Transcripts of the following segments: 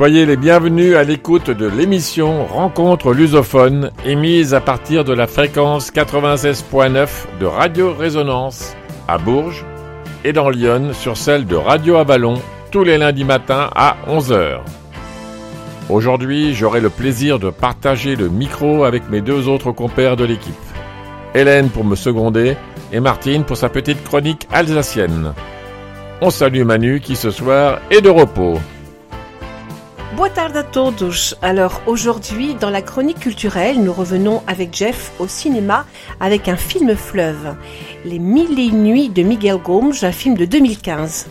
Soyez les bienvenus à l'écoute de l'émission Rencontre lusophone, émise à partir de la fréquence 96.9 de Radio Résonance à Bourges et dans Lyon sur celle de Radio Avalon tous les lundis matins à 11h. Aujourd'hui, j'aurai le plaisir de partager le micro avec mes deux autres compères de l'équipe. Hélène pour me seconder et Martine pour sa petite chronique alsacienne. On salue Manu qui ce soir est de repos. Boa à todos. Alors aujourd'hui, dans la chronique culturelle, nous revenons avec Jeff au cinéma avec un film fleuve, Les Mille nuits de Miguel Gomes, un film de 2015.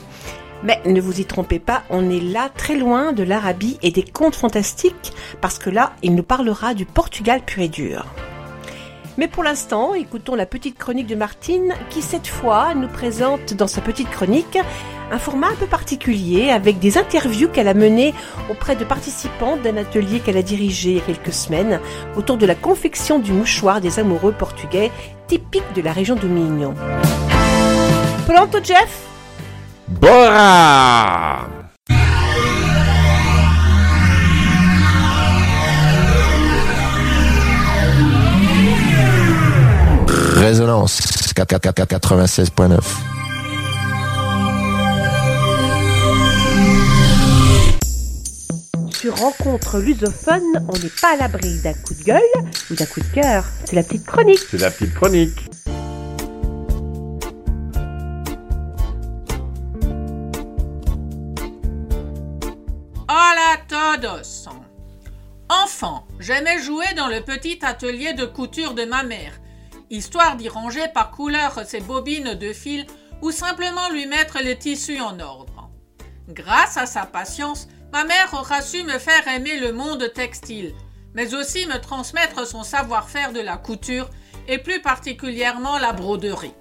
Mais ne vous y trompez pas, on est là très loin de l'Arabie et des contes fantastiques, parce que là, il nous parlera du Portugal pur et dur. Mais pour l'instant, écoutons la petite chronique de Martine qui cette fois nous présente dans sa petite chronique un format un peu particulier avec des interviews qu'elle a menées auprès de participants d'un atelier qu'elle a dirigé il y a quelques semaines autour de la confection du mouchoir des amoureux portugais typique de la région de Mignon. Jeff? Bora Résonance 96.9. Sur Rencontre lusophone, on n'est pas à l'abri d'un coup de gueule ou d'un coup de cœur. C'est la petite chronique. C'est la petite chronique. Hola todos Enfant, j'aimais jouer dans le petit atelier de couture de ma mère, histoire d'y ranger par couleur ses bobines de fil ou simplement lui mettre les tissus en ordre. Grâce à sa patience, ma mère aura su me faire aimer le monde textile, mais aussi me transmettre son savoir-faire de la couture et plus particulièrement la broderie.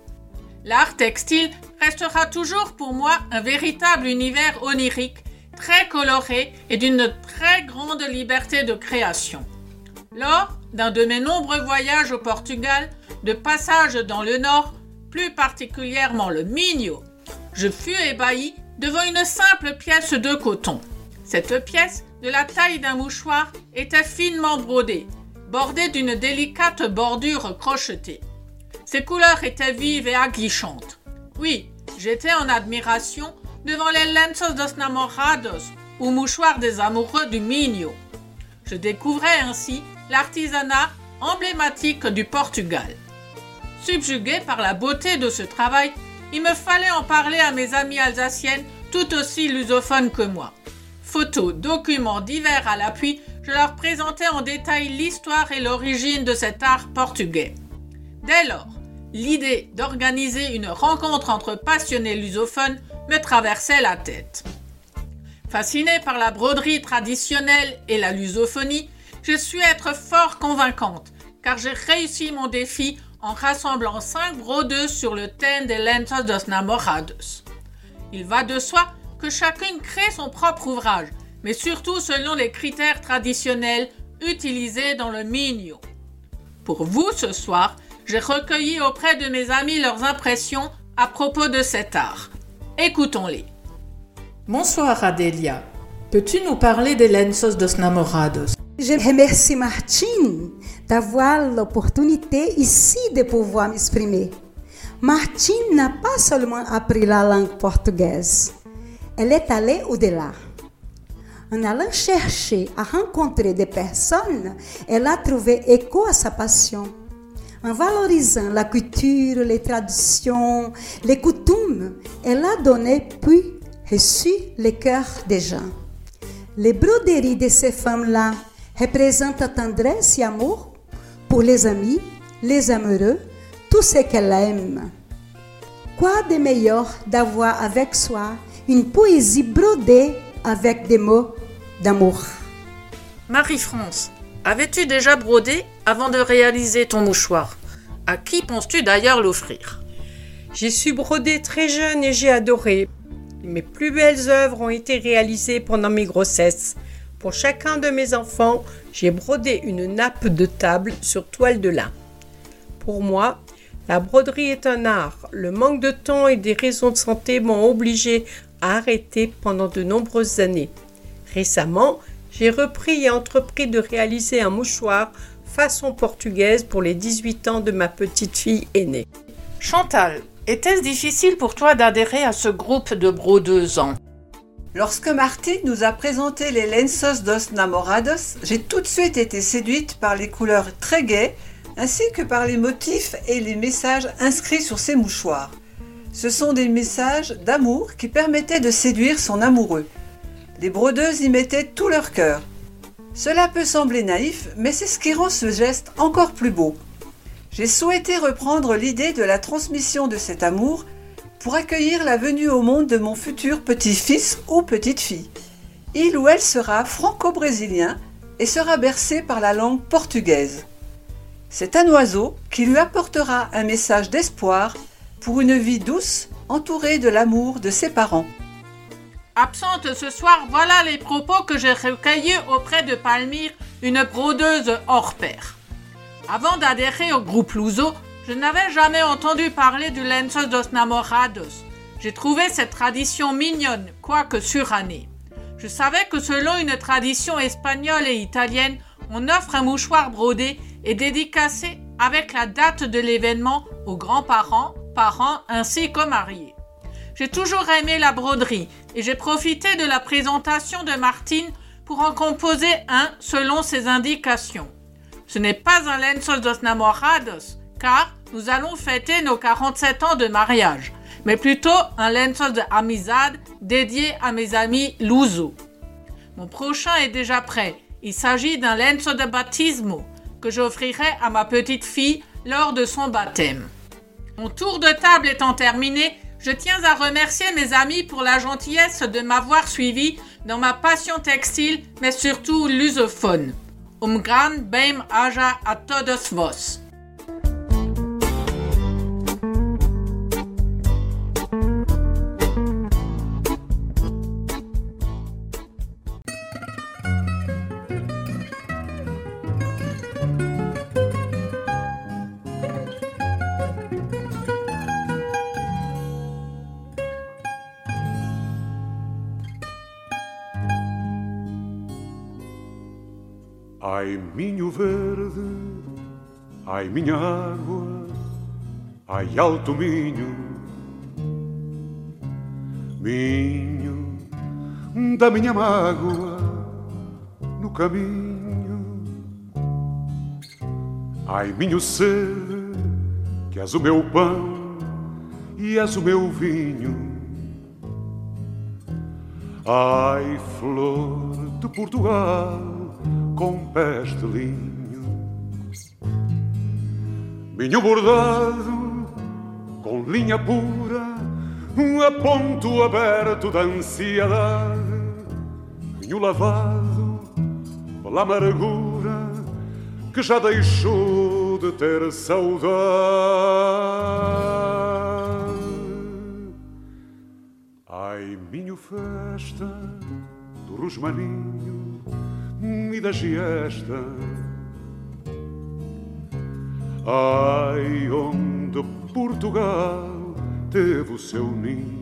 L'art textile restera toujours pour moi un véritable univers onirique, très coloré et d'une très grande liberté de création. Lors d'un de mes nombreux voyages au Portugal, de passage dans le nord, plus particulièrement le Minho, je fus ébahi devant une simple pièce de coton. Cette pièce, de la taille d'un mouchoir, était finement brodée, bordée d'une délicate bordure crochetée. Ses couleurs étaient vives et aguichantes. Oui, j'étais en admiration devant les lenços dos namorados, ou mouchoirs des amoureux du Minho. Je découvrais ainsi l'artisanat emblématique du Portugal. Subjugué par la beauté de ce travail, il me fallait en parler à mes amies alsaciennes tout aussi lusophones que moi. Photos, documents divers à l'appui, je leur présentais en détail l'histoire et l'origine de cet art portugais. Dès lors, l'idée d'organiser une rencontre entre passionnés lusophones me traversait la tête. Fasciné par la broderie traditionnelle et la lusophonie, je suis être fort convaincante, car j'ai réussi mon défi en rassemblant cinq brodeuses sur le thème des lentas dos namorados. Il va de soi que chacune crée son propre ouvrage, mais surtout selon les critères traditionnels utilisés dans le Minho. Pour vous ce soir, j'ai recueilli auprès de mes amis leurs impressions à propos de cet art. Écoutons-les. Bonsoir Adélia. Peux-tu nous parler des lenços dos namorados Je remercie Martine d'avoir l'opportunité ici de pouvoir m'exprimer. Martine n'a pas seulement appris la langue portugaise, elle est allée au-delà. En allant chercher à rencontrer des personnes, elle a trouvé écho à sa passion. En valorisant la culture, les traditions, les coutumes, elle a donné puis reçu le cœur des gens. Les broderies de ces femmes-là représentent tendresse et amour pour les amis, les amoureux, tout ce qu'elles aiment. Quoi de meilleur d'avoir avec soi une poésie brodée avec des mots d'amour? Marie-France, avais-tu déjà brodé avant de réaliser ton mouchoir? À qui penses-tu d'ailleurs l'offrir? J'ai su broder très jeune et j'ai adoré. Mes plus belles œuvres ont été réalisées pendant mes grossesses. Pour chacun de mes enfants, j'ai brodé une nappe de table sur toile de lin. Pour moi, la broderie est un art. Le manque de temps et des raisons de santé m'ont obligé à arrêter pendant de nombreuses années. Récemment, j'ai repris et entrepris de réaliser un mouchoir façon portugaise pour les 18 ans de ma petite fille aînée. Chantal, était-ce difficile pour toi d'adhérer à ce groupe de brodeuses? Lorsque Martine nous a présenté les Lenços dos Namorados, j'ai tout de suite été séduite par les couleurs très gaies ainsi que par les motifs et les messages inscrits sur ces mouchoirs. Ce sont des messages d'amour qui permettaient de séduire son amoureux. Les brodeuses y mettaient tout leur cœur. Cela peut sembler naïf, mais c'est ce qui rend ce geste encore plus beau. J'ai souhaité reprendre l'idée de la transmission de cet amour pour accueillir la venue au monde de mon futur petit-fils ou petite-fille. Il ou elle sera franco-brésilien et sera bercé par la langue portugaise. C'est un oiseau qui lui apportera un message d'espoir pour une vie douce entourée de l'amour de ses parents. Absente ce soir, voilà les propos que j'ai recueillis auprès de Palmyre, une brodeuse hors pair. Avant d'adhérer au groupe Luso, je n'avais jamais entendu parler du Lenços dos Namorados. J'ai trouvé cette tradition mignonne, quoique surannée. Je savais que selon une tradition espagnole et italienne, on offre un mouchoir brodé et dédicacé avec la date de l'événement aux grands-parents, parents ainsi qu'aux mariés. J'ai toujours aimé la broderie et j'ai profité de la présentation de Martine pour en composer un selon ses indications. Ce n'est pas un lençol dos namorados, car nous allons fêter nos 47 ans de mariage, mais plutôt un lençol de amizade dédié à mes amis Luso. Mon prochain est déjà prêt. Il s'agit d'un lençol de baptismo que j'offrirai à ma petite fille lors de son baptême. Mon tour de table étant terminé, je tiens à remercier mes amis pour la gentillesse de m'avoir suivi dans ma passion textile, mais surtout lusophone. Um gran bem aja a todos vos. Ai, minho verde, ai, minha água, ai, alto minho, minho da minha mágoa no caminho. Ai, minho ser, que és o meu pão e és o meu vinho. Ai, flor de Portugal com pés de linho. Vinho bordado com linha pura, a ponto aberto da ansiedade. Vinho lavado pela amargura que já deixou de ter saudade. Ai, minho festa do Rosmaninho e da giesta. Ai, onde Portugal teve o seu ninho.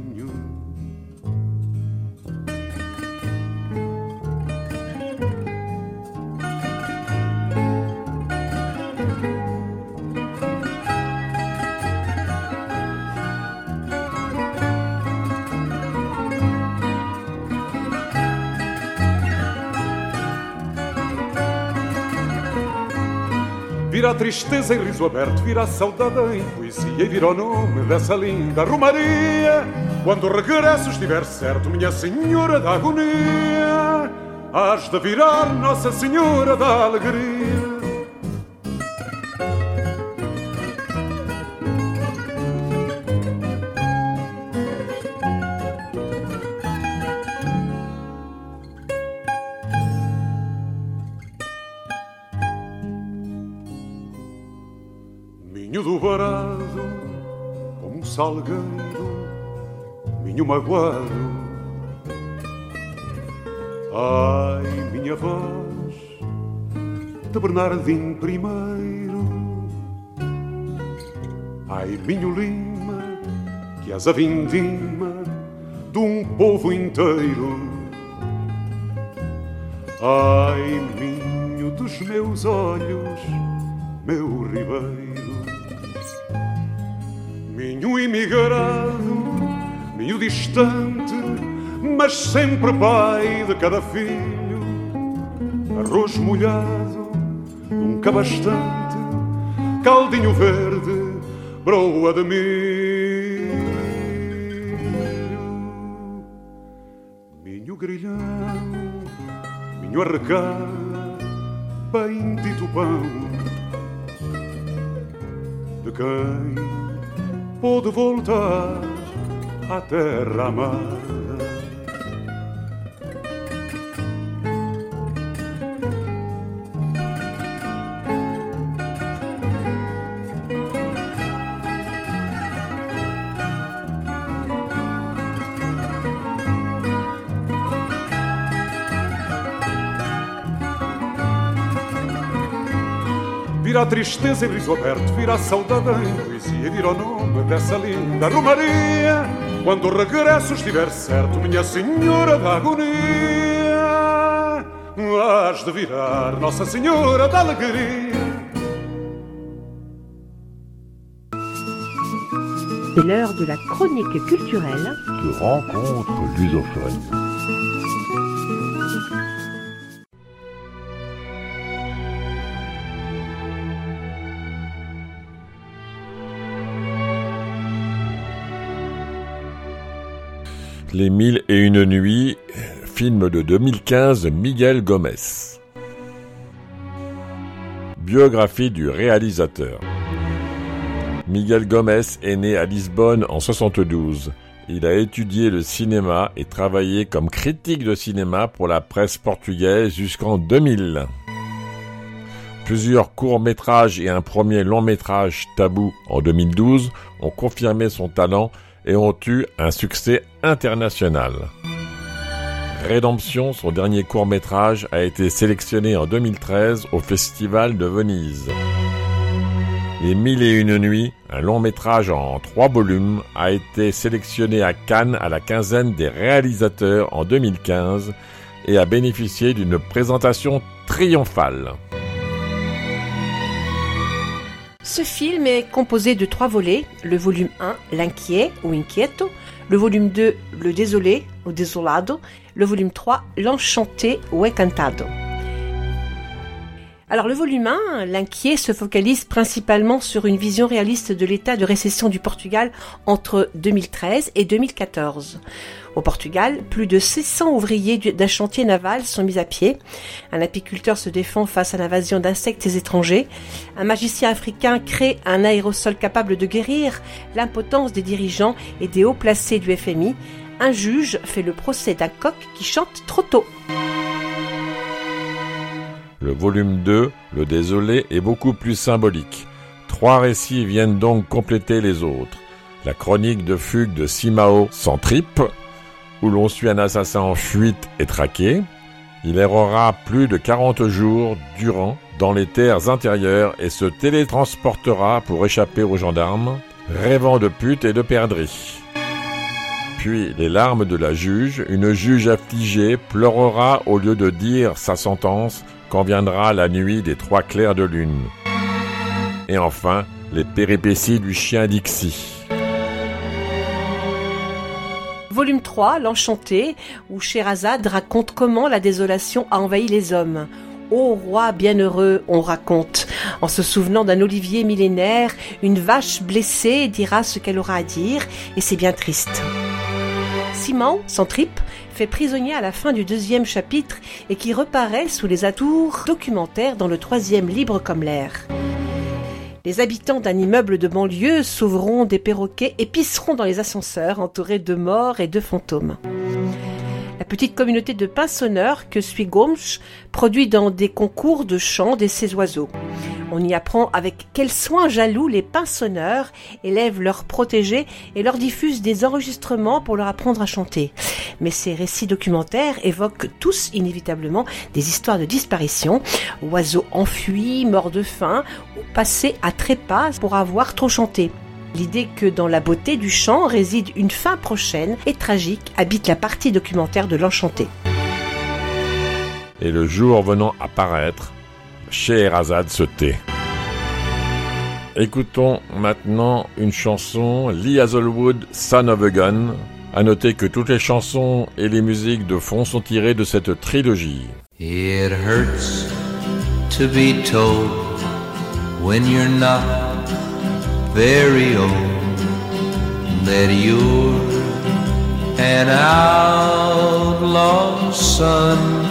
Vira a tristeza em riso aberto, vira a saudade em poesia e vira o nome dessa linda romaria. Quando regresso estiver certo, minha senhora da agonia, has de virar Nossa Senhora da alegria. Salgueiro, minho magoado. Ai, minha voz, de Bernardim primeiro. Ai, minho lima, que és a vindima de um povo inteiro. Ai, minho dos meus olhos, meu ribeiro, minho imigrado, minho distante, mas sempre pai de cada filho, arroz molhado, nunca bastante, caldinho verde, broa de milho, minho grilhão vinho arrecar, bem dito pão, de quem pôde voltar à terra amada. Vira a tristeza em riso aberto, vira a saudade em poesia, vira o nome dessa linda Romaria. Quando o regresso estiver certo, minha senhora da agonia, has de virar Nossa Senhora da Alegria. C'est l'heure de la chronique culturelle de rencontre lusophone. Les Mille et Une Nuits, film de 2015 Miguel Gomez. Biographie du réalisateur. Miguel Gomez est né à Lisbonne en 72. Il a étudié le cinéma et travaillé comme critique de cinéma pour la presse portugaise jusqu'en 2000. Plusieurs courts-métrages et un premier long-métrage tabou en 2012 ont confirmé son talent et ont eu un succès international. Rédemption, son dernier court-métrage, a été sélectionné en 2013 au Festival de Venise. Les Mille et Une Nuits, un long métrage en trois volumes, a été sélectionné à Cannes à la quinzaine des réalisateurs en 2015 et a bénéficié d'une présentation triomphale. Ce film est composé de trois volets. Le volume 1, L'inquiet ou Inquieto. Le volume 2, Le désolé ou Desolado. Le volume 3, L'enchanté ou Encantado. Alors le volume 1, l'inquiet, se focalise principalement sur une vision réaliste de l'état de récession du Portugal entre 2013 et 2014. Au Portugal, plus de 600 ouvriers d'un chantier naval sont mis à pied. Un apiculteur se défend face à l'invasion d'insectes étrangers. Un magicien africain crée un aérosol capable de guérir l'impotence des dirigeants et des hauts placés du FMI. Un juge fait le procès d'un coq qui chante trop tôt. Le volume 2, Le Désolé, est beaucoup plus symbolique. Trois récits viennent donc compléter les autres. La chronique de fugue de Simao sans tripe, où l'on suit un assassin en fuite et traqué. Il errera plus de 40 jours durant dans les terres intérieures et se télétransportera pour échapper aux gendarmes, rêvant de pute et de perdrix. Puis les larmes de la juge, une juge affligée pleurera au lieu de dire sa sentence quand viendra la nuit des trois clairs de lune. Et enfin, les péripéties du chien Dixie. Volume 3, L'Enchanté, où Sherazade raconte comment la désolation a envahi les hommes. Ô roi bienheureux, on raconte. En se souvenant d'un olivier millénaire, une vache blessée dira ce qu'elle aura à dire, et c'est bien triste. Simon, sans tripe, fait prisonnier à la fin du deuxième chapitre et qui reparaît sous les atours documentaires dans le troisième Libre comme l'air. Les habitants d'un immeuble de banlieue sauveront des perroquets et pisseront dans les ascenseurs entourés de morts et de fantômes. La petite communauté de pinsonneurs que suit Gomsch produit dans des concours de chant d'essais oiseaux. On y apprend avec quel soin jaloux les pinsonneurs élèvent leurs protégés et leur diffusent des enregistrements pour leur apprendre à chanter. Mais ces récits documentaires évoquent tous inévitablement des histoires de disparition, oiseaux enfuis, morts de faim ou passés à trépas pour avoir trop chanté. L'idée que dans la beauté du chant réside une fin prochaine et tragique habite la partie documentaire de l'Enchanté. et le jour venant à paraître, Scheherazade se tait. Écoutons maintenant une chanson, Lee Hazelwood, Son of a Gun. À noter que toutes les chansons et les musiques de fond sont tirées de cette trilogie. It hurts to be told when you're not very old that son.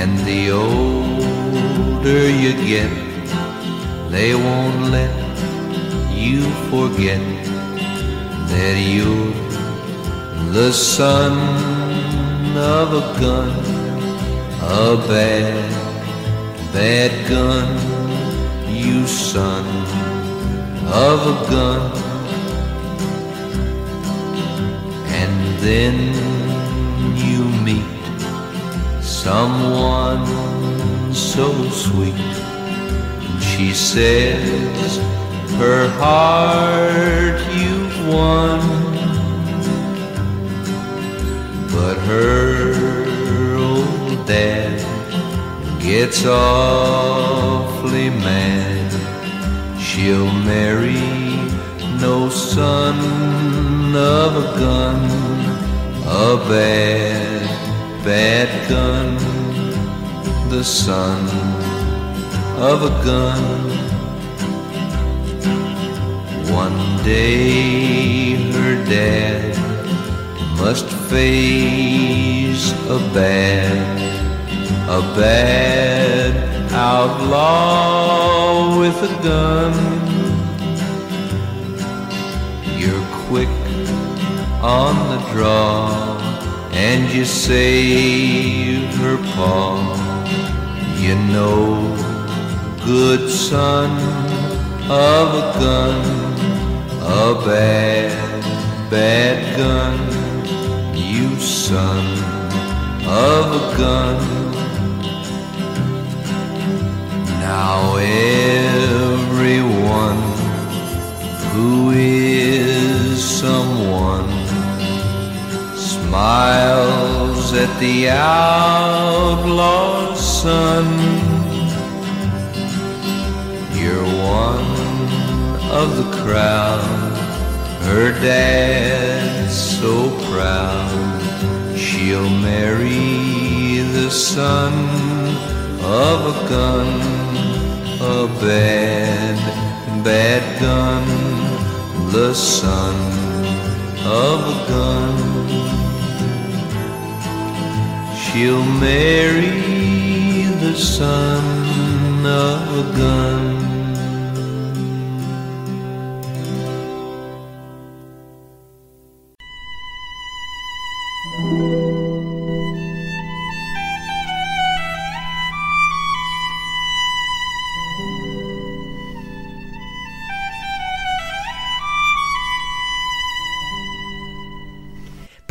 And the older you get, they won't let you forget that you're the son of a gun, a bad, bad gun, you son of a gun. And then someone so sweet, and she says, her heart you've won but her old dad gets awfully mad. She'll marry no son of a gun, a bad, bad gun, the son of a gun. One day her dad must face a bad, a bad outlaw with a gun. You're quick on the draw and you save her paw. You know, good son of a gun, a bad, bad gun you son of a gun. Now everyone who is smiles at the outlaw's son. You're one of the crowd, her dad's so proud. She'll marry the son of a gun, a bad, bad gun, the son of a gun. She'll marry the son of a gun.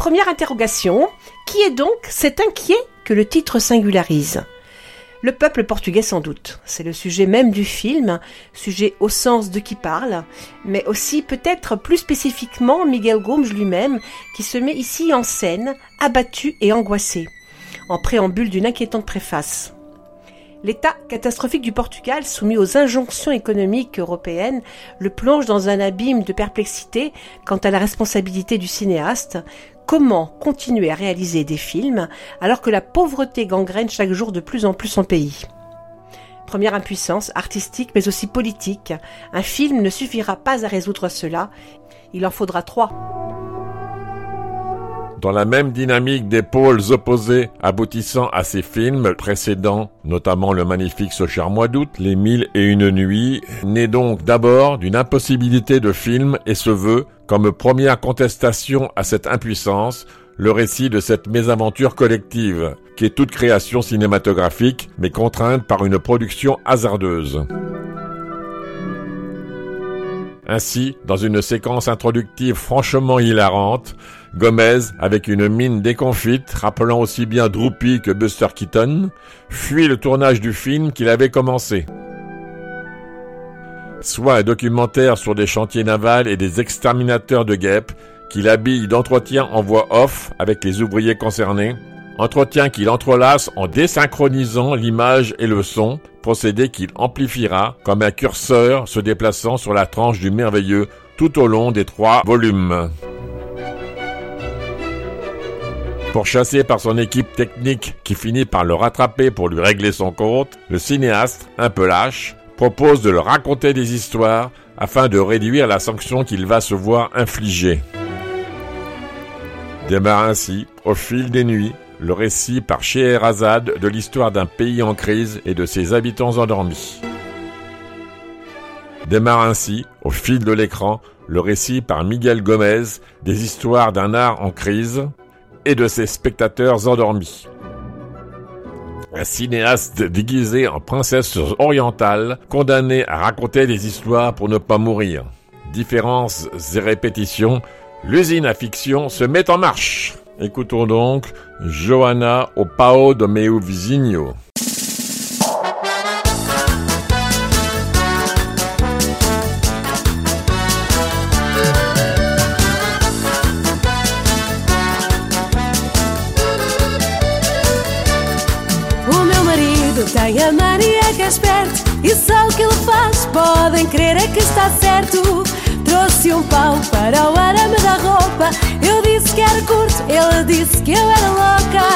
Première interrogation, qui est donc cet inquiet que le titre singularise Le peuple portugais sans doute. C'est le sujet même du film, sujet au sens de qui parle, mais aussi peut-être plus spécifiquement Miguel Gomes lui-même, qui se met ici en scène, abattu et angoissé, en préambule d'une inquiétante préface. L'état catastrophique du Portugal, soumis aux injonctions économiques européennes, le plonge dans un abîme de perplexité quant à la responsabilité du cinéaste. Comment continuer à réaliser des films alors que la pauvreté gangrène chaque jour de plus en plus son pays? Première impuissance, artistique mais aussi politique. Un film ne suffira pas à résoudre cela. Il en faudra trois. Dans la même dynamique des pôles opposés aboutissant à ces films précédents, notamment le magnifique Ce cher mois d'août, Les mille et une nuits, naît donc d'abord d'une impossibilité de film et se veut, comme première contestation à cette impuissance, le récit de cette mésaventure collective, qui est toute création cinématographique, mais contrainte par une production hasardeuse. Ainsi, dans une séquence introductive franchement hilarante, Gomez, avec une mine déconfite, rappelant aussi bien Droopy que Buster Keaton, fuit le tournage du film qu'il avait commencé. Soit un documentaire sur des chantiers navals et des exterminateurs de guêpes, qu'il habille d'entretien en voix off avec les ouvriers concernés, entretien qu'il entrelace en désynchronisant l'image et le son, procédé qu'il amplifiera comme un curseur se déplaçant sur la tranche du merveilleux tout au long des trois volumes. Pourchassé par son équipe technique qui finit par le rattraper pour lui régler son compte, le cinéaste, un peu lâche, propose de le raconter des histoires afin de réduire la sanction qu'il va se voir infliger. Démarre ainsi, au fil des nuits, le récit par Scheherazade de l'histoire d'un pays en crise et de ses habitants endormis. Démarre ainsi, au fil de l'écran, le récit par Miguel Gomez des histoires d'un art en crise et de ses spectateurs endormis. Un cinéaste déguisé en princesse orientale, condamné à raconter des histoires pour ne pas mourir. Différences et répétitions, l'usine à fiction se met en marche. Écoutons donc Johanna au Pao do meu. É esperto E só o que ele faz. Podem crer é que está certo. Trouxe um pau para o arame da roupa. Eu disse que era curto, ele disse que eu era louca.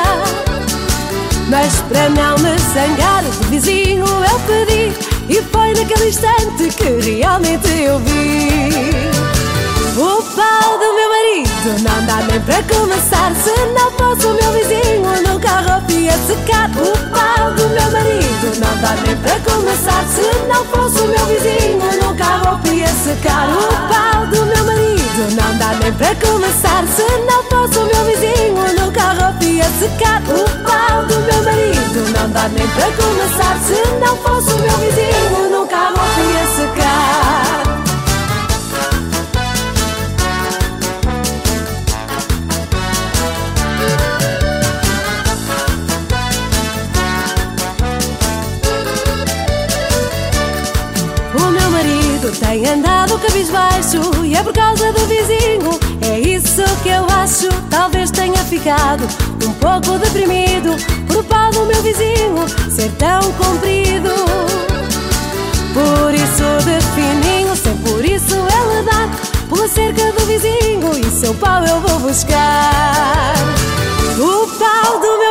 Mas para não me zangar do vizinho eu pedi. E foi naquele instante que realmente eu vi. O pau do meu marido não dá nem para começar Se não fosse o meu vizinho no carro ia secar O pau do meu marido. Não dá nem para começar Se não fosse o meu vizinho no carro ia secar O pau do meu marido. Não dá nem para começar Se não fosse o meu vizinho no carro ia secar O pau do meu marido. Não dá nem para começar Se não fosse o meu vizinho no carro ia secar tem andado cabisbaixo E é por causa do vizinho. É isso que eu acho Talvez tenha ficado um pouco deprimido Por pau do meu vizinho ser tão comprido. Por isso de fininho Sem por isso ele dá Pela cerca do vizinho E seu pau eu vou buscar. O pau do meu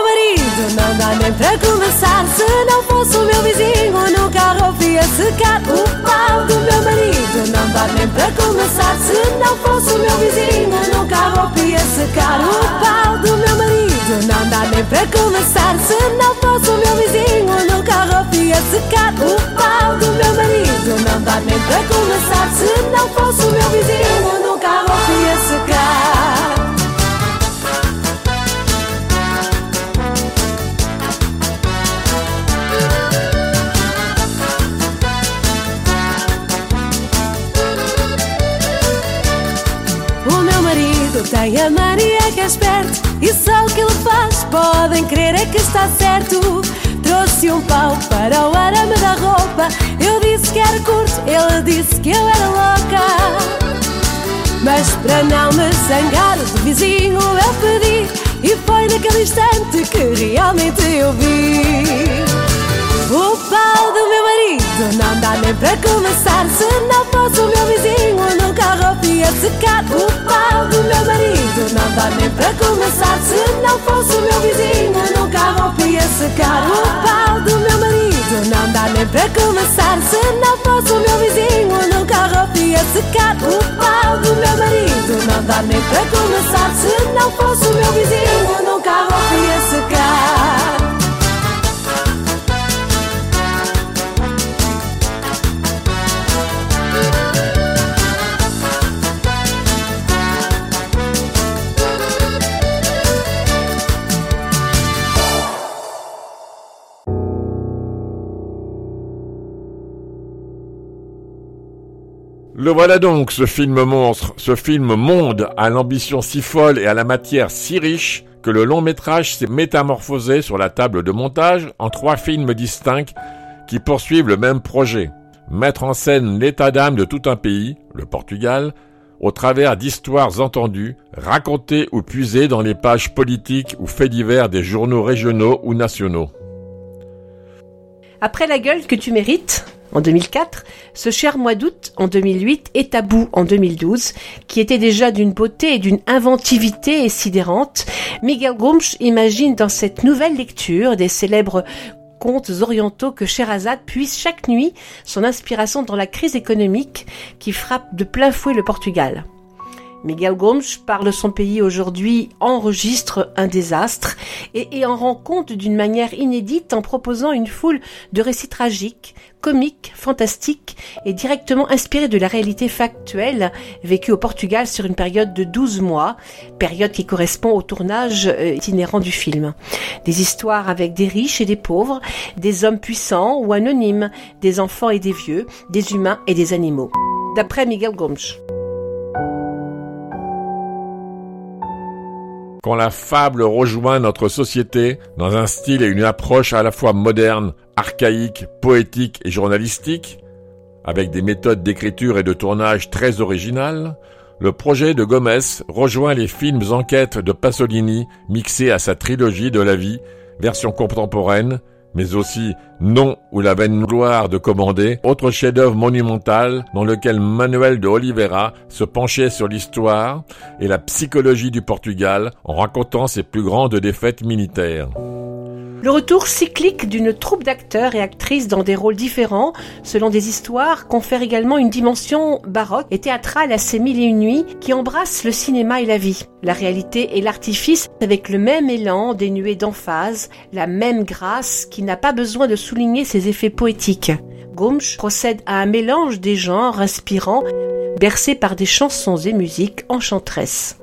marido não dá nem para começar. Se não fosse o meu vizinho no carro ia secar O pau do meu marido não dá nem para começar. Se não fosse o meu vizinho no carro ia secar O pau do meu marido não dá nem para começar. Se não fosse o meu vizinho no carro ia secar O pau do meu marido não dá nem para começar. Se não fosse o meu vizinho no carro ia secar marido tem a mania que é esperto E só o que ele faz. Podem crer é que está certo. Trouxe um pau para o arame da roupa. Eu disse que era curto, ele disse que eu era louca. Mas para não me zangar do vizinho eu pedi. E foi naquele instante que realmente eu vi. O pau do meu marido não dá nem para começar. Se não fosse o meu vizinho no carro ia secar O pau do meu marido. Não dá nem para começar Se não fosse o meu vizinho. No carro ia secar O pau do meu marido. Não dá nem para começar Se não fosse o meu vizinho. No carro ia secar O pau do meu marido. Não dá nem para começar Se não fosse o meu vizinho. No carro ia secar Le voilà donc, ce film monstre, ce film monde à l'ambition si folle et à la matière si riche que le long métrage s'est métamorphosé sur la table de montage en trois films distincts qui poursuivent le même projet. Mettre en scène l'état d'âme de tout un pays, le Portugal, au travers d'histoires entendues, racontées ou puisées dans les pages politiques ou faits divers des journaux régionaux ou nationaux. Après la gueule que tu mérites, en 2004, ce cher mois d'août en 2008 et Tabou en 2012, qui était déjà d'une beauté et d'une inventivité sidérante, Miguel Gomsch imagine dans cette nouvelle lecture des célèbres contes orientaux que Sherazade puise chaque nuit son inspiration dans la crise économique qui frappe de plein fouet le Portugal. Miguel Gomes parle son pays aujourd'hui, enregistre un désastre et, et en rend compte d'une manière inédite en proposant une foule de récits tragiques, comiques, fantastiques et directement inspirés de la réalité factuelle vécue au Portugal sur une période de 12 mois, période qui correspond au tournage euh, itinérant du film. Des histoires avec des riches et des pauvres, des hommes puissants ou anonymes, des enfants et des vieux, des humains et des animaux. D'après Miguel Gomes. Quand la fable rejoint notre société dans un style et une approche à la fois moderne, archaïque, poétique et journalistique, avec des méthodes d'écriture et de tournage très originales, le projet de Gomez rejoint les films enquêtes de Pasolini mixés à sa trilogie de la vie, version contemporaine, mais aussi Non ou la vaine gloire de Commandé, autre chef-d'œuvre monumental dans lequel Manuel de Oliveira se penchait sur l'histoire et la psychologie du Portugal en racontant ses plus grandes défaites militaires. Le retour cyclique d'une troupe d'acteurs et actrices dans des rôles différents, selon des histoires, confère également une dimension baroque et théâtrale à ces mille et une nuits qui embrassent le cinéma et la vie, la réalité et l'artifice avec le même élan dénué d'emphase, la même grâce qui n'a pas besoin de souligner ses effets poétiques. Gomsch procède à un mélange des genres inspirants, bercé par des chansons et musiques enchanteresses.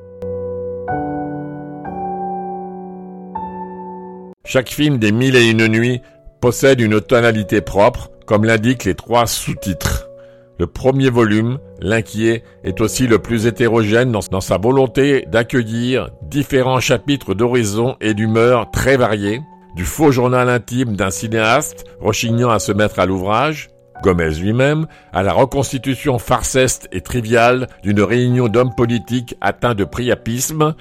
Chaque film des Mille et une nuits possède une tonalité propre, comme l'indiquent les trois sous-titres. Le premier volume, L'Inquiet, est aussi le plus hétérogène dans, sa volonté d'accueillir différents chapitres d'horizons et d'humeur très variés, du faux journal intime d'un cinéaste rechignant à se mettre à l'ouvrage, Gomez lui-même, à la reconstitution farceste et triviale d'une réunion d'hommes politiques atteints de priapisme,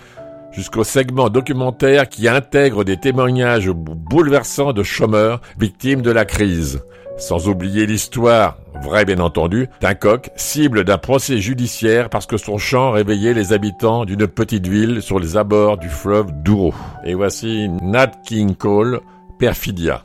jusqu'au segment documentaire qui intègre des témoignages bouleversants de chômeurs victimes de la crise. Sans oublier l'histoire, vraie bien entendu, d'un coq cible d'un procès judiciaire parce que son chant réveillait les habitants d'une petite ville sur les abords du fleuve Douro. Et voici Nat King Cole, Perfidia.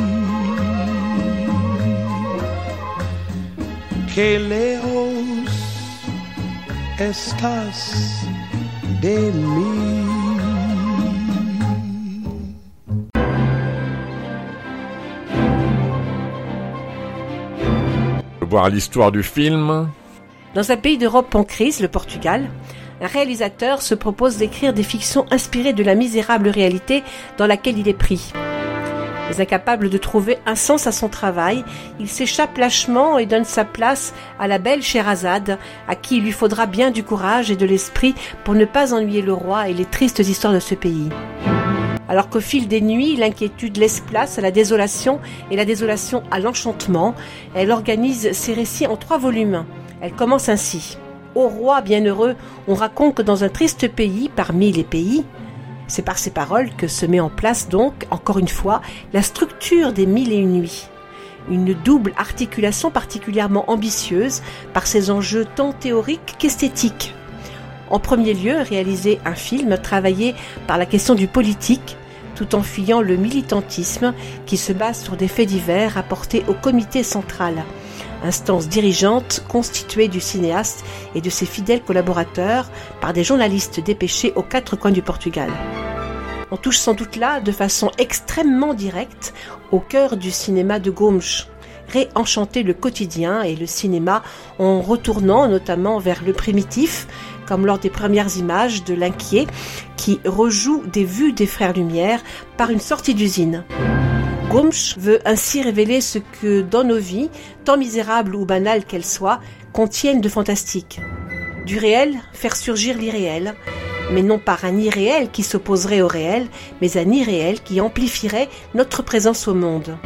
Que lejos estás de mí. Voir l'histoire du film. Dans un pays d'Europe en crise, le Portugal, un réalisateur se propose d'écrire des fictions inspirées de la misérable réalité dans laquelle il est pris. Incapable de trouver un sens à son travail, il s'échappe lâchement et donne sa place à la belle Sherazade, à qui il lui faudra bien du courage et de l'esprit pour ne pas ennuyer le roi et les tristes histoires de ce pays. Alors qu'au fil des nuits, l'inquiétude laisse place à la désolation et la désolation à l'enchantement, elle organise ses récits en trois volumes. Elle commence ainsi. Ô roi bienheureux, on raconte que dans un triste pays, parmi les pays, c'est par ces paroles que se met en place donc, encore une fois, la structure des mille et une nuits. Une double articulation particulièrement ambitieuse par ses enjeux tant théoriques qu'esthétiques. En premier lieu, réaliser un film travaillé par la question du politique, tout en fuyant le militantisme qui se base sur des faits divers rapportés au comité central, instance dirigeante constituée du cinéaste et de ses fidèles collaborateurs par des journalistes dépêchés aux quatre coins du Portugal. On touche sans doute là, de façon extrêmement directe, au cœur du cinéma de Gomes, réenchanter le quotidien et le cinéma en retournant notamment vers le primitif, comme lors des premières images de l'inquiet qui rejoue des vues des frères Lumière par une sortie d'usine. Gomsch veut ainsi révéler ce que dans nos vies, tant misérables ou banales qu'elles soient, contiennent de fantastique. Du réel, faire surgir l'irréel, mais non par un irréel qui s'opposerait au réel, mais un irréel qui amplifierait notre présence au monde.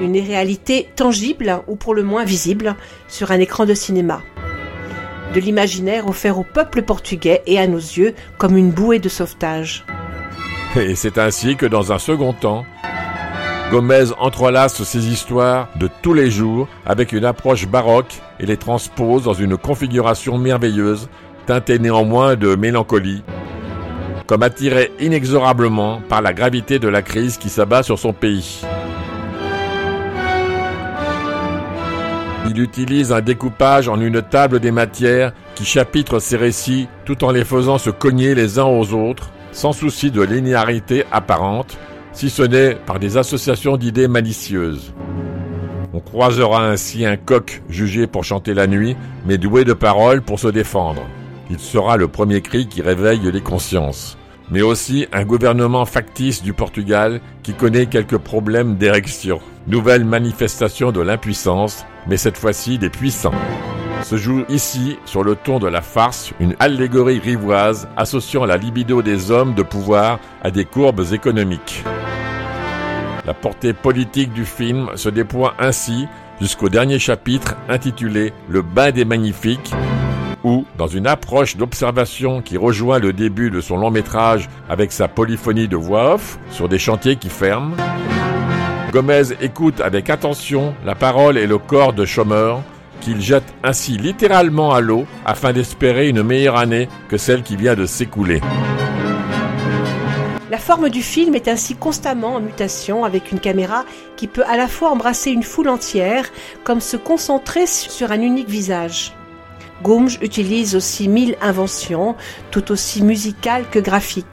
Une irréalité tangible ou pour le moins visible sur un écran de cinéma. De l'imaginaire offert au peuple portugais et à nos yeux comme une bouée de sauvetage. Et c'est ainsi que dans un second temps, Gomez entrelace ces histoires de tous les jours avec une approche baroque et les transpose dans une configuration merveilleuse, teintée néanmoins de mélancolie, comme attiré inexorablement par la gravité de la crise qui s'abat sur son pays. Il utilise un découpage en une table des matières qui chapitre ses récits tout en les faisant se cogner les uns aux autres, sans souci de linéarité apparente, si ce n'est par des associations d'idées malicieuses. On croisera ainsi un coq jugé pour chanter la nuit, mais doué de paroles pour se défendre. Il sera le premier cri qui réveille les consciences. Mais aussi un gouvernement factice du Portugal qui connaît quelques problèmes d'érection. Nouvelle manifestation de l'impuissance, mais cette fois-ci des puissants. Se joue ici, sur le ton de la farce, une allégorie rivoise associant la libido des hommes de pouvoir à des courbes économiques. La portée politique du film se déploie ainsi jusqu'au dernier chapitre intitulé Le bain des magnifiques, où, dans une approche d'observation qui rejoint le début de son long métrage avec sa polyphonie de voix off sur des chantiers qui ferment, Gomez écoute avec attention la parole et le corps de chômeurs qu'il jette ainsi littéralement à l'eau afin d'espérer une meilleure année que celle qui vient de s'écouler. La forme du film est ainsi constamment en mutation avec une caméra qui peut à la fois embrasser une foule entière comme se concentrer sur un unique visage. Gomge utilise aussi mille inventions, tout aussi musicales que graphiques.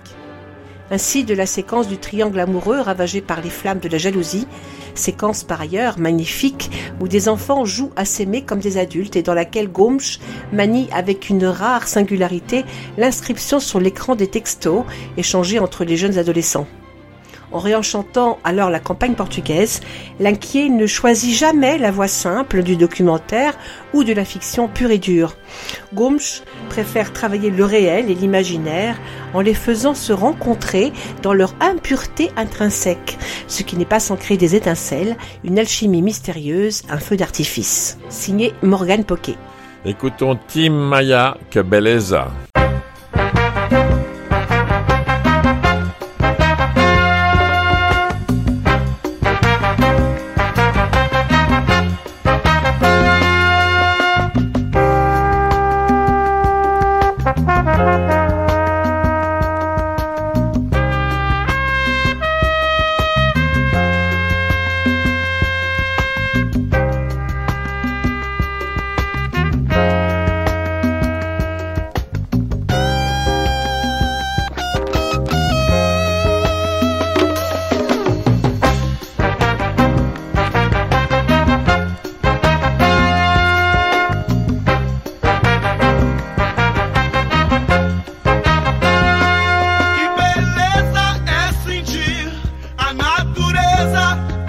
Ainsi de la séquence du triangle amoureux ravagé par les flammes de la jalousie, séquence par ailleurs magnifique où des enfants jouent à s'aimer comme des adultes et dans laquelle Gomsch manie avec une rare singularité l'inscription sur l'écran des textos échangés entre les jeunes adolescents. En réenchantant alors la campagne portugaise, l'inquiet ne choisit jamais la voie simple du documentaire ou de la fiction pure et dure. Gomes préfère travailler le réel et l'imaginaire en les faisant se rencontrer dans leur impureté intrinsèque, ce qui n'est pas sans créer des étincelles, une alchimie mystérieuse, un feu d'artifice. Signé Morgan Poquet. Écoutons Tim Maya, que belleza. natureza.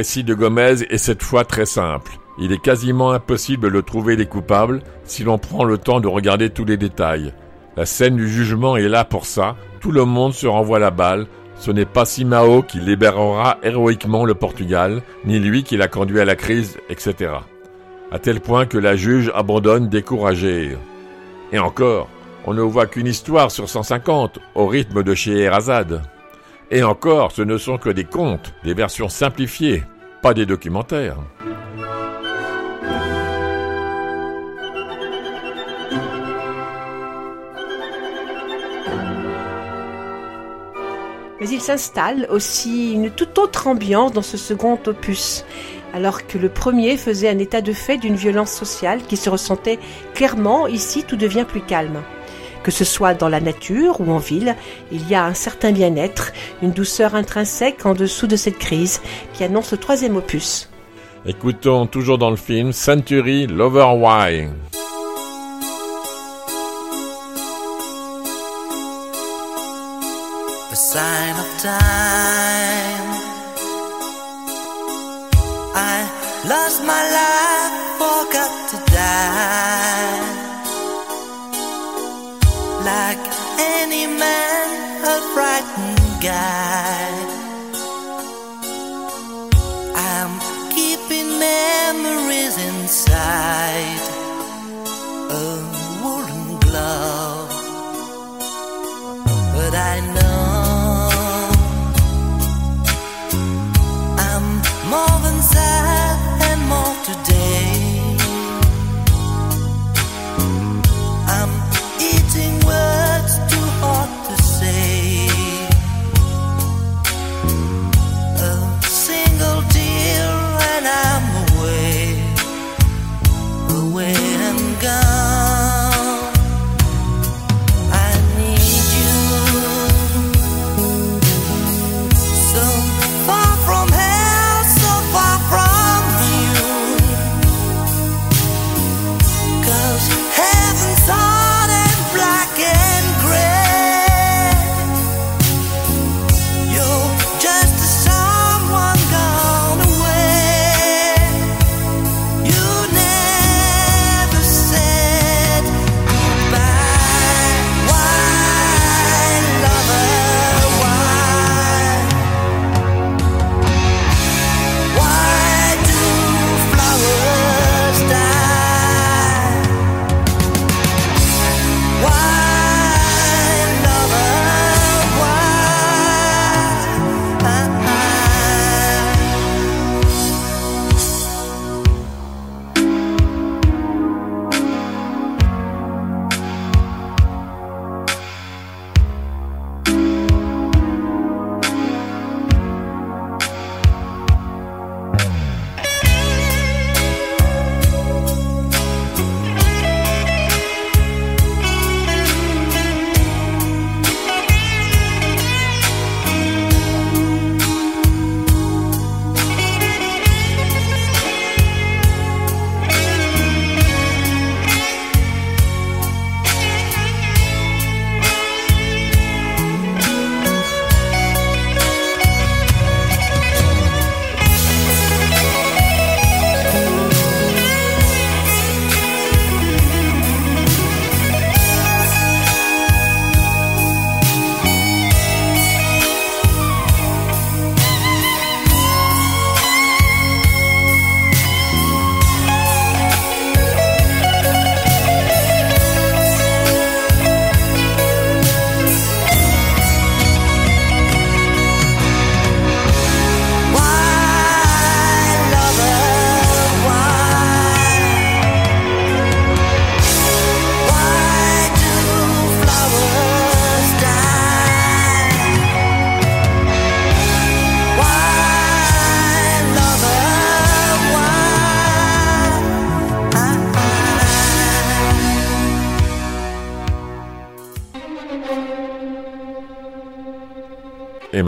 Récit de Gomez est cette fois très simple. Il est quasiment impossible de trouver les coupables si l'on prend le temps de regarder tous les détails. La scène du jugement est là pour ça, tout le monde se renvoie la balle, ce n'est pas Simao qui libérera héroïquement le Portugal, ni lui qui l'a conduit à la crise, etc. À tel point que la juge abandonne découragée. Et encore, on ne voit qu'une histoire sur 150, au rythme de Scheherazade. Et encore, ce ne sont que des contes, des versions simplifiées, pas des documentaires. Mais il s'installe aussi une toute autre ambiance dans ce second opus, alors que le premier faisait un état de fait d'une violence sociale qui se ressentait clairement, ici tout devient plus calme. Que ce soit dans la nature ou en ville, il y a un certain bien-être, une douceur intrinsèque en dessous de cette crise qui annonce le troisième opus. Écoutons toujours dans le film Century Lover Why. a sign of time.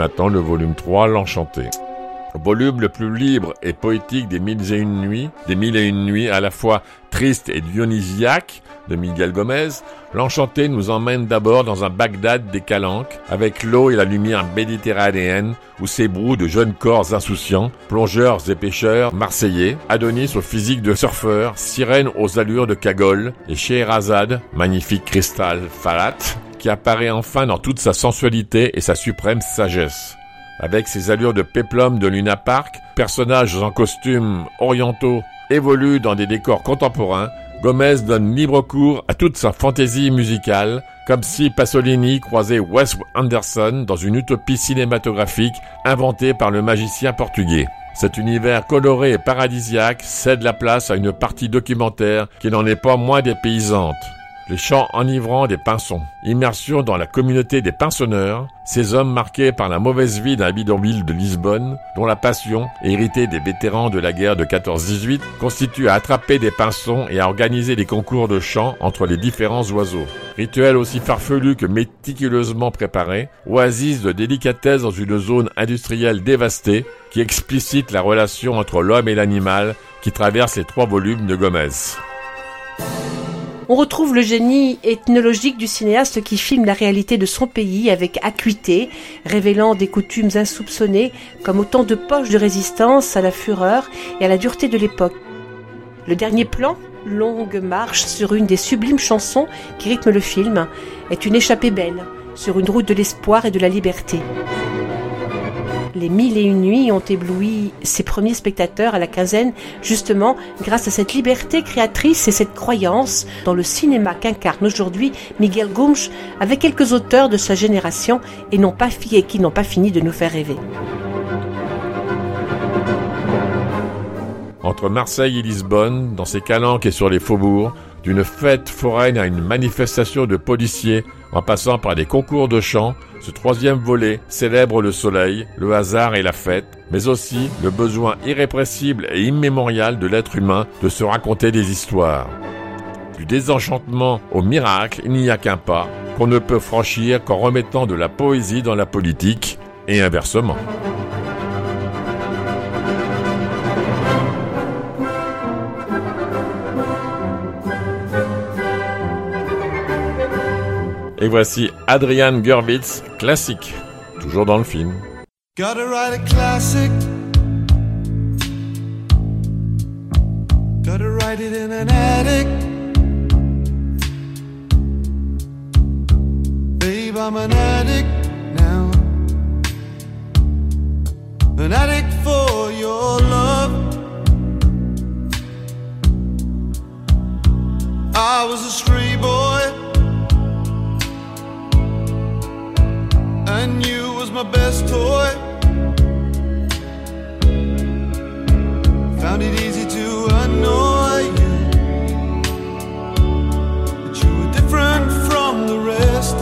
Maintenant le volume 3, L'Enchanté. volume le plus libre et poétique des mille et une nuits, des mille et une nuits à la fois triste et dionysiaque de Miguel Gomez, l'Enchanté nous emmène d'abord dans un Bagdad des calanques, avec l'eau et la lumière méditerranéenne où s'ébrouent de jeunes corps insouciants, plongeurs et pêcheurs marseillais, Adonis au physique de surfeur, sirène aux allures de cagole, et Scheherazade, magnifique cristal Falat, qui apparaît enfin dans toute sa sensualité et sa suprême sagesse. Avec ses allures de péplum de Luna Park, personnages en costumes orientaux évoluent dans des décors contemporains, Gomez donne libre cours à toute sa fantaisie musicale, comme si Pasolini croisait Wes Anderson dans une utopie cinématographique inventée par le magicien portugais. Cet univers coloré et paradisiaque cède la place à une partie documentaire qui n'en est pas moins dépaysante. Les chants enivrants des pinsons, immersion dans la communauté des pinsonneurs, ces hommes marqués par la mauvaise vie d'un bidonville de Lisbonne, dont la passion, héritée des vétérans de la guerre de 14-18, constitue à attraper des pinsons et à organiser des concours de chant entre les différents oiseaux. Rituel aussi farfelu que méticuleusement préparé, oasis de délicatesse dans une zone industrielle dévastée qui explicite la relation entre l'homme et l'animal qui traverse les trois volumes de Gomez. On retrouve le génie ethnologique du cinéaste qui filme la réalité de son pays avec acuité, révélant des coutumes insoupçonnées comme autant de poches de résistance à la fureur et à la dureté de l'époque. Le dernier plan, longue marche sur une des sublimes chansons qui rythment le film, est une échappée belle sur une route de l'espoir et de la liberté. Les mille et une nuits ont ébloui ses premiers spectateurs à la quinzaine, justement grâce à cette liberté créatrice et cette croyance dans le cinéma qu'incarne aujourd'hui Miguel Gumsch avec quelques auteurs de sa génération et pas qui n'ont pas fini de nous faire rêver. Entre Marseille et Lisbonne, dans ses calanques et sur les faubourgs, d'une fête foraine à une manifestation de policiers, en passant par des concours de chant, ce troisième volet célèbre le soleil, le hasard et la fête, mais aussi le besoin irrépressible et immémorial de l'être humain de se raconter des histoires. Du désenchantement au miracle, il n'y a qu'un pas qu'on ne peut franchir qu'en remettant de la poésie dans la politique, et inversement. Et voici Adrian Gurwitz, classique, toujours dans le film. Gotta write a classic. Gotta write it in an attic. Babe, I'm an addict now. An addict for your love. I was a. And you was my best toy. Found it easy to annoy you. But you were different from the rest.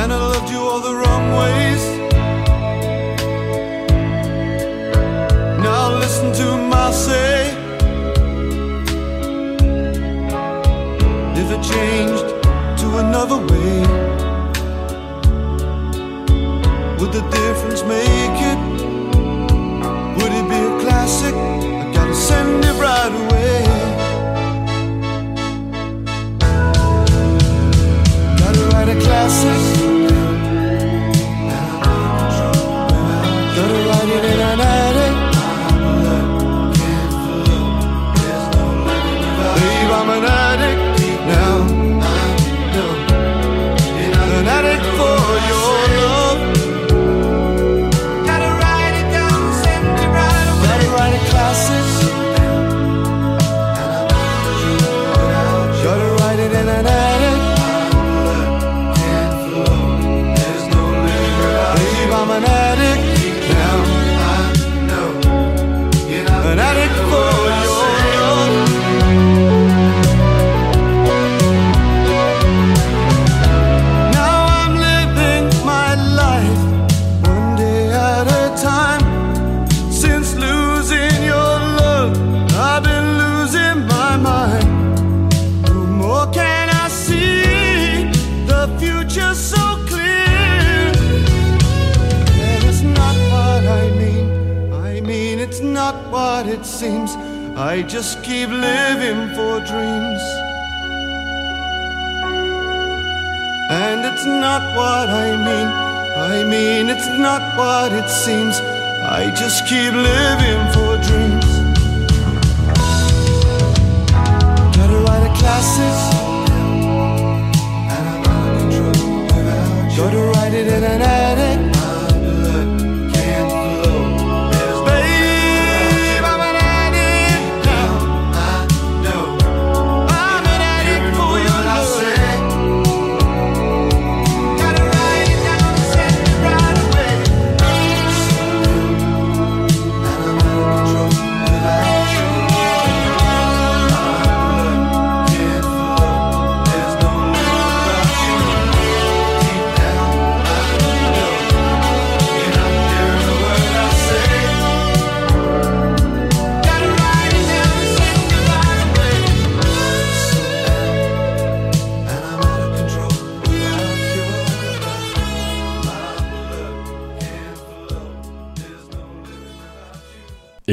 And I loved you all the wrong ways. Now listen to my say. If I changed another way, would the difference make it?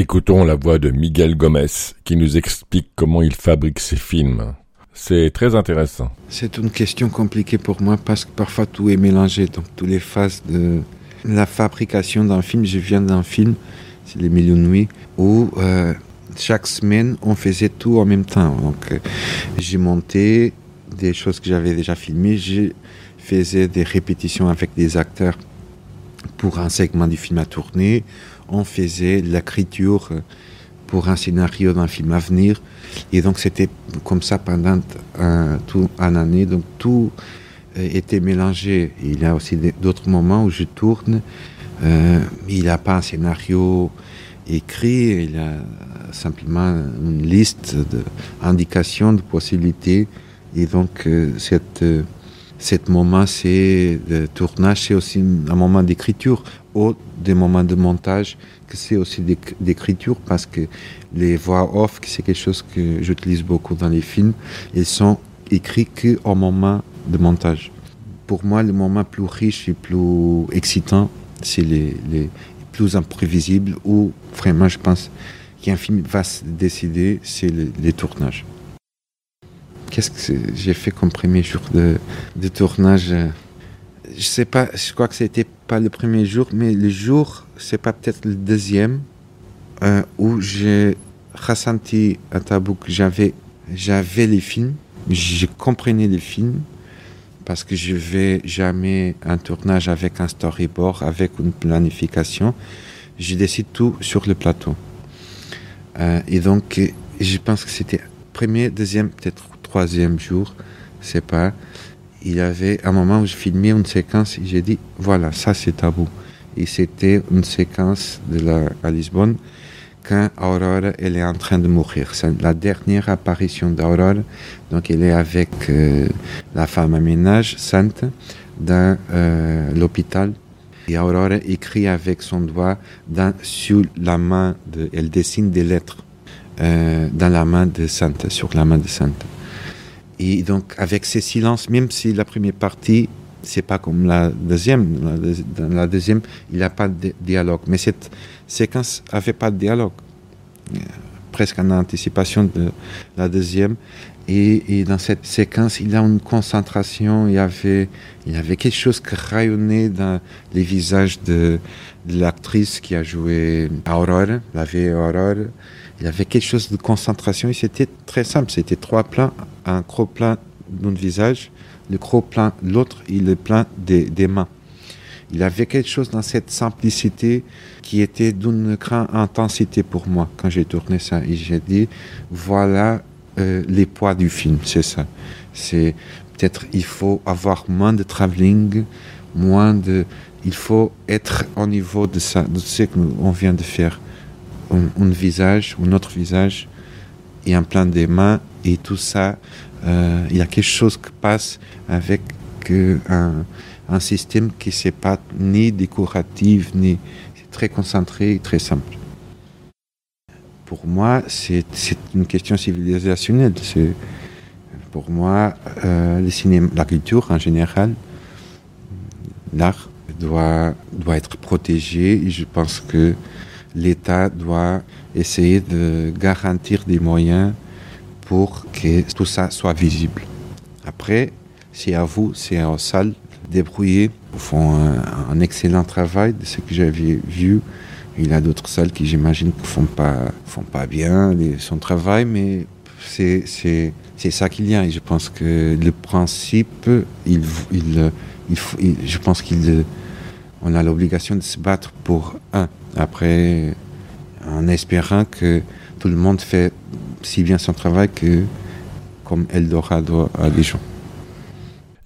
Écoutons la voix de Miguel Gomez qui nous explique comment il fabrique ses films. C'est très intéressant. C'est une question compliquée pour moi parce que parfois tout est mélangé. Donc, toutes les phases de la fabrication d'un film, je viens d'un film, c'est Les Mille Nuits, où euh, chaque semaine on faisait tout en même temps. Donc, euh, j'ai monté des choses que j'avais déjà filmées, je faisais des répétitions avec des acteurs pour un segment du film à tourner, on faisait l'écriture pour un scénario d'un film à venir. Et donc c'était comme ça pendant un, tout un année. Donc tout euh, était mélangé. Il y a aussi d'autres moments où je tourne. euh, il n'y a pas un scénario écrit, il y a simplement une liste d'indications, de possibilités. Et donc euh, cette, euh, cet moment c'est de tournage, c'est aussi un moment d'écriture ou des moments de montage que c'est aussi d'éc- d'écriture parce que les voix off, c'est quelque chose que j'utilise beaucoup dans les films, ils sont écrits qu'au moment de montage. Pour moi, le moment plus riche et plus excitant, c'est les, les plus imprévisibles où vraiment je pense qu'un film va se décider, c'est le- les tournages. Qu'est-ce que j'ai fait comme premier jour de, tournage Je sais pas, je crois que c'était pas le premier jour, mais le jour, c'est pas peut-être le deuxième, euh, où j'ai ressenti à tabou que j'avais, j'avais les films, je comprenais les films, parce que je vais jamais un tournage avec un storyboard, avec une planification. Je décide tout sur le plateau. Euh, et donc, je pense que c'était premier, deuxième, peut-être troisième jour, sais pas. Il y avait un moment où je filmais une séquence et j'ai dit, voilà, ça c'est tabou. Et c'était une séquence de à Lisbonne quand Aurore elle est en train de mourir. C'est la dernière apparition d'Aurore. Donc elle est avec euh, la femme à ménage, Sainte, dans euh, l'hôpital. Et Aurore écrit avec son doigt dans, sur la main, de, elle dessine des lettres euh, dans la main de Sainte, sur la main de Sainte. Et donc avec ces silences, même si la première partie, c'est pas comme la deuxième, dans la deuxième, il n'y a pas de dialogue. Mais cette séquence avait pas de dialogue. Euh, Presque en anticipation de la deuxième. Et, dans cette séquence, il y a une concentration, il y avait, il y avait quelque chose qui rayonnait dans les visages de, de l'actrice qui a joué Aurore, la vieille Aurore. Il avait quelque chose de concentration et c'était très simple. C'était trois plans, un gros plan d'un visage, le gros plan l'autre et le plan des, mains. Il avait quelque chose dans cette simplicité qui était d'une grande intensité pour moi quand j'ai tourné ça. Et j'ai dit, voilà euh, les poids du film, c'est ça. C'est peut-être il faut avoir moins de travelling, moins de. Il faut être au niveau de ça, de ce qu'on vient de faire. Un, visage, un autre visage, et un plan des mains, et tout ça, euh, il y a quelque chose qui passe avec un, un système qui n'est pas ni décoratif, ni très concentré et très simple. Pour moi, c'est une question civilisationnelle. Pour moi euh, le cinéma, la culture en général, l'art doit doit être protégé. Je pense que l'État doit essayer de garantir des moyens pour que tout ça soit visible. Après, c'est à vous, c'est aux salles, débrouiller. Ils font un, excellent travail de ce que j'avais vu. Il y a d'autres salles qui, j'imagine, ne font pas, font pas bien son travail, mais c'est c'est- c'est ça qu'il y a. Et je pense que le principe, il, il, il, il- je pense qu'il on a l'obligation de se battre pour un. Après, en espérant que tout le monde fait si bien son travail que comme Eldorado a des gens.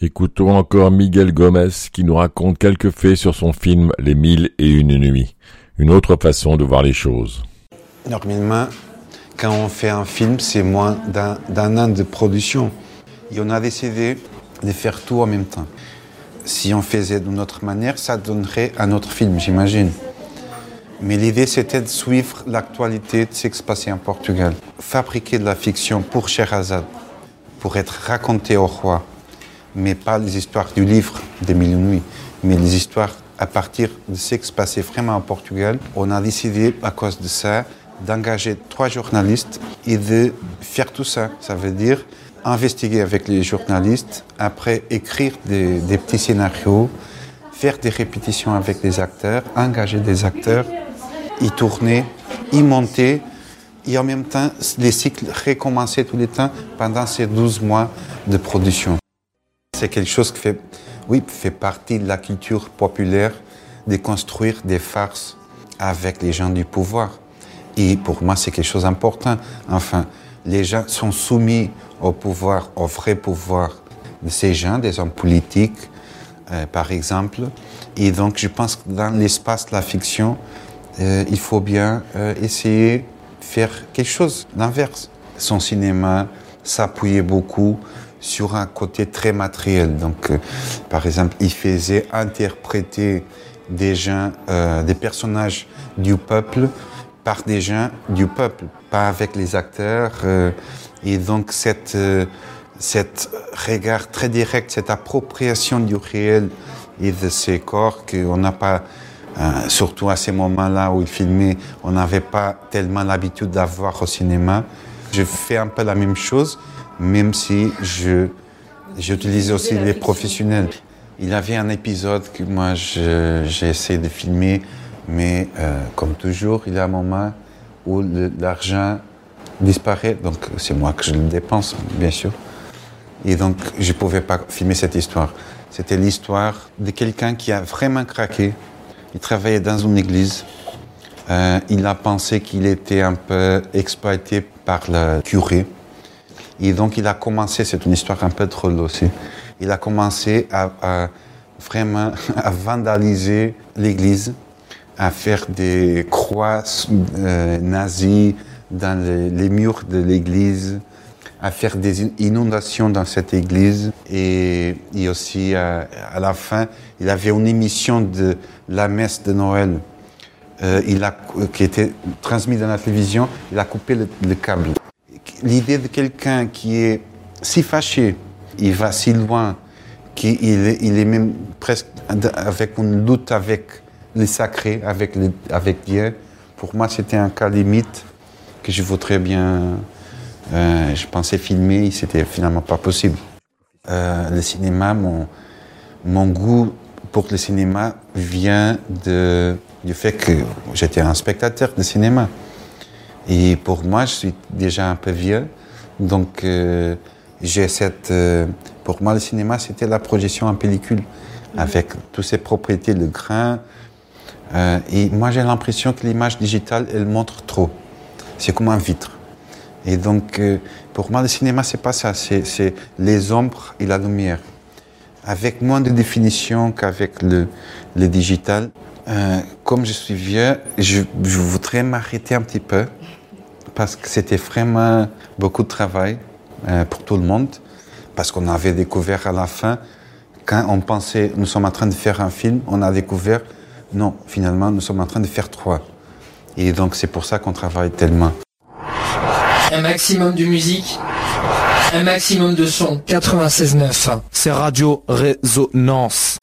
Écoutons encore Miguel Gomez qui nous raconte quelques faits sur son film Les Mille et Une Nuits. Une autre façon de voir les choses. Normalement, quand on fait un film, c'est moins d'un d'un an de production. Et on a décidé de faire tout en même temps. Si on faisait d'une autre manière, ça donnerait un autre film, j'imagine. Mais l'idée, c'était de suivre l'actualité de ce qui se passait en Portugal. Fabriquer de la fiction pour Sherazade, pour être raconté au roi. Mais pas les histoires du livre des Mille Nuits, mais les histoires à partir de ce qui se passait vraiment en Portugal. On a décidé, à cause de ça, d'engager trois journalistes et de faire tout ça. Ça veut dire investiguer avec les journalistes, après écrire des, des petits scénarios, faire des répétitions avec les acteurs, engager des acteurs, y tourner, y monter, et en même temps, les cycles recommencer tous les temps pendant ces 12 mois de production. C'est quelque chose qui fait, oui, fait partie de la culture populaire de construire des farces avec les gens du pouvoir. Et pour moi, c'est quelque chose d'important. Enfin, les gens sont soumis au pouvoir, au vrai pouvoir de ces gens, des hommes politiques, euh, par exemple. Et donc, je pense que dans l'espace de la fiction, euh, il faut bien euh, essayer de faire quelque chose d'inverse. Son cinéma s'appuyait beaucoup sur un côté très matériel. Donc, euh, par exemple, il faisait interpréter des gens, euh, des personnages du peuple par des gens du peuple, pas avec les acteurs. euh, et donc, cette, euh, cet regard très direct, cette appropriation du réel et de ces corps qu'on n'a pas, euh, surtout à ces moments-là où il filmait, on n'avait pas tellement l'habitude d'avoir au cinéma. Je fais un peu la même chose, même si je, j'utilise aussi les professionnels. Il y avait un épisode que moi j'ai essayé de filmer, mais euh, comme toujours, il y a un moment où l'argent disparaît, donc c'est moi que je le dépense, bien sûr. Et donc, je ne pouvais pas filmer cette histoire. C'était l'histoire de quelqu'un qui a vraiment craqué. Il travaillait dans une église. Euh, il a pensé qu'il était un peu exploité par le curé. Et donc, il a commencé, c'est une histoire un peu drôle aussi, il a commencé à, vraiment à vandaliser l'église, à faire des croix euh, nazies dans les murs de l'église, à faire des inondations dans cette église. Et, et aussi, à, à la fin, il avait une émission de la messe de Noël euh, il a, qui était transmise dans la télévision. Il a coupé le, le câble. L'idée de quelqu'un qui est si fâché, il va si loin, qu'il est, il est même presque avec une lutte avec le sacré, avec, le, avec Dieu. Pour moi, c'était un cas limite que je voudrais bien. Euh, je pensais filmer, c'était finalement pas possible. Euh, le cinéma, mon, goût pour le cinéma vient du fait que j'étais un spectateur de cinéma. Et pour moi, je suis déjà un peu vieux, donc euh, j'ai cette. pour moi, le cinéma, c'était la projection en pellicule, avec toutes ses propriétés, le grain. Et moi, j'ai l'impression que l'image digitale, elle montre trop. C'est comme un vitre. Et donc, euh, pour moi, le cinéma, c'est pas ça. C'est les ombres et la lumière. Avec moins de définition qu'avec le, le digital. Euh, comme je suis vieux, je, je voudrais m'arrêter un petit peu parce que c'était vraiment beaucoup de travail euh, pour tout le monde. Parce qu'on avait découvert à la fin, quand on pensait nous sommes en train de faire un film, on a découvert non, finalement, nous sommes en train de faire trois. Et donc, c'est pour ça qu'on travaille tellement un maximum de musique, un maximum de son. 96.9. C'est Radio Résonance.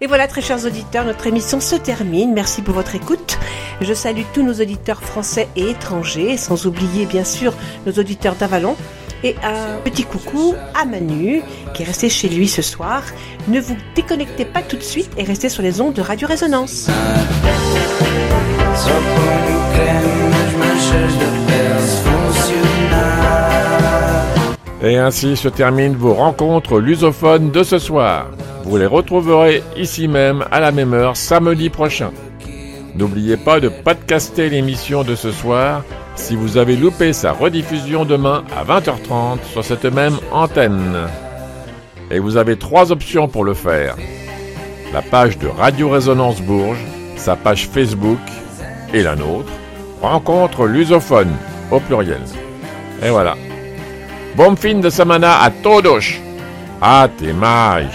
Et voilà, très chers auditeurs, notre émission se termine. Merci pour votre écoute. Je salue tous nos auditeurs français et étrangers, sans oublier bien sûr nos auditeurs d'Avalon. Et un petit coucou à Manu, qui est resté chez lui ce soir. Ne vous déconnectez pas tout de suite et restez sur les ondes de Radio Résonance. Et ainsi se terminent vos rencontres lusophones de ce soir. Vous les retrouverez ici même à la même heure samedi prochain. N'oubliez pas de podcaster l'émission de ce soir si vous avez loupé sa rediffusion demain à 20h30 sur cette même antenne. Et vous avez trois options pour le faire. La page de Radio Résonance Bourges, sa page Facebook et la nôtre. Rencontre lusophone au pluriel. Et voilà. Bon fin de semana a todos. Até mais.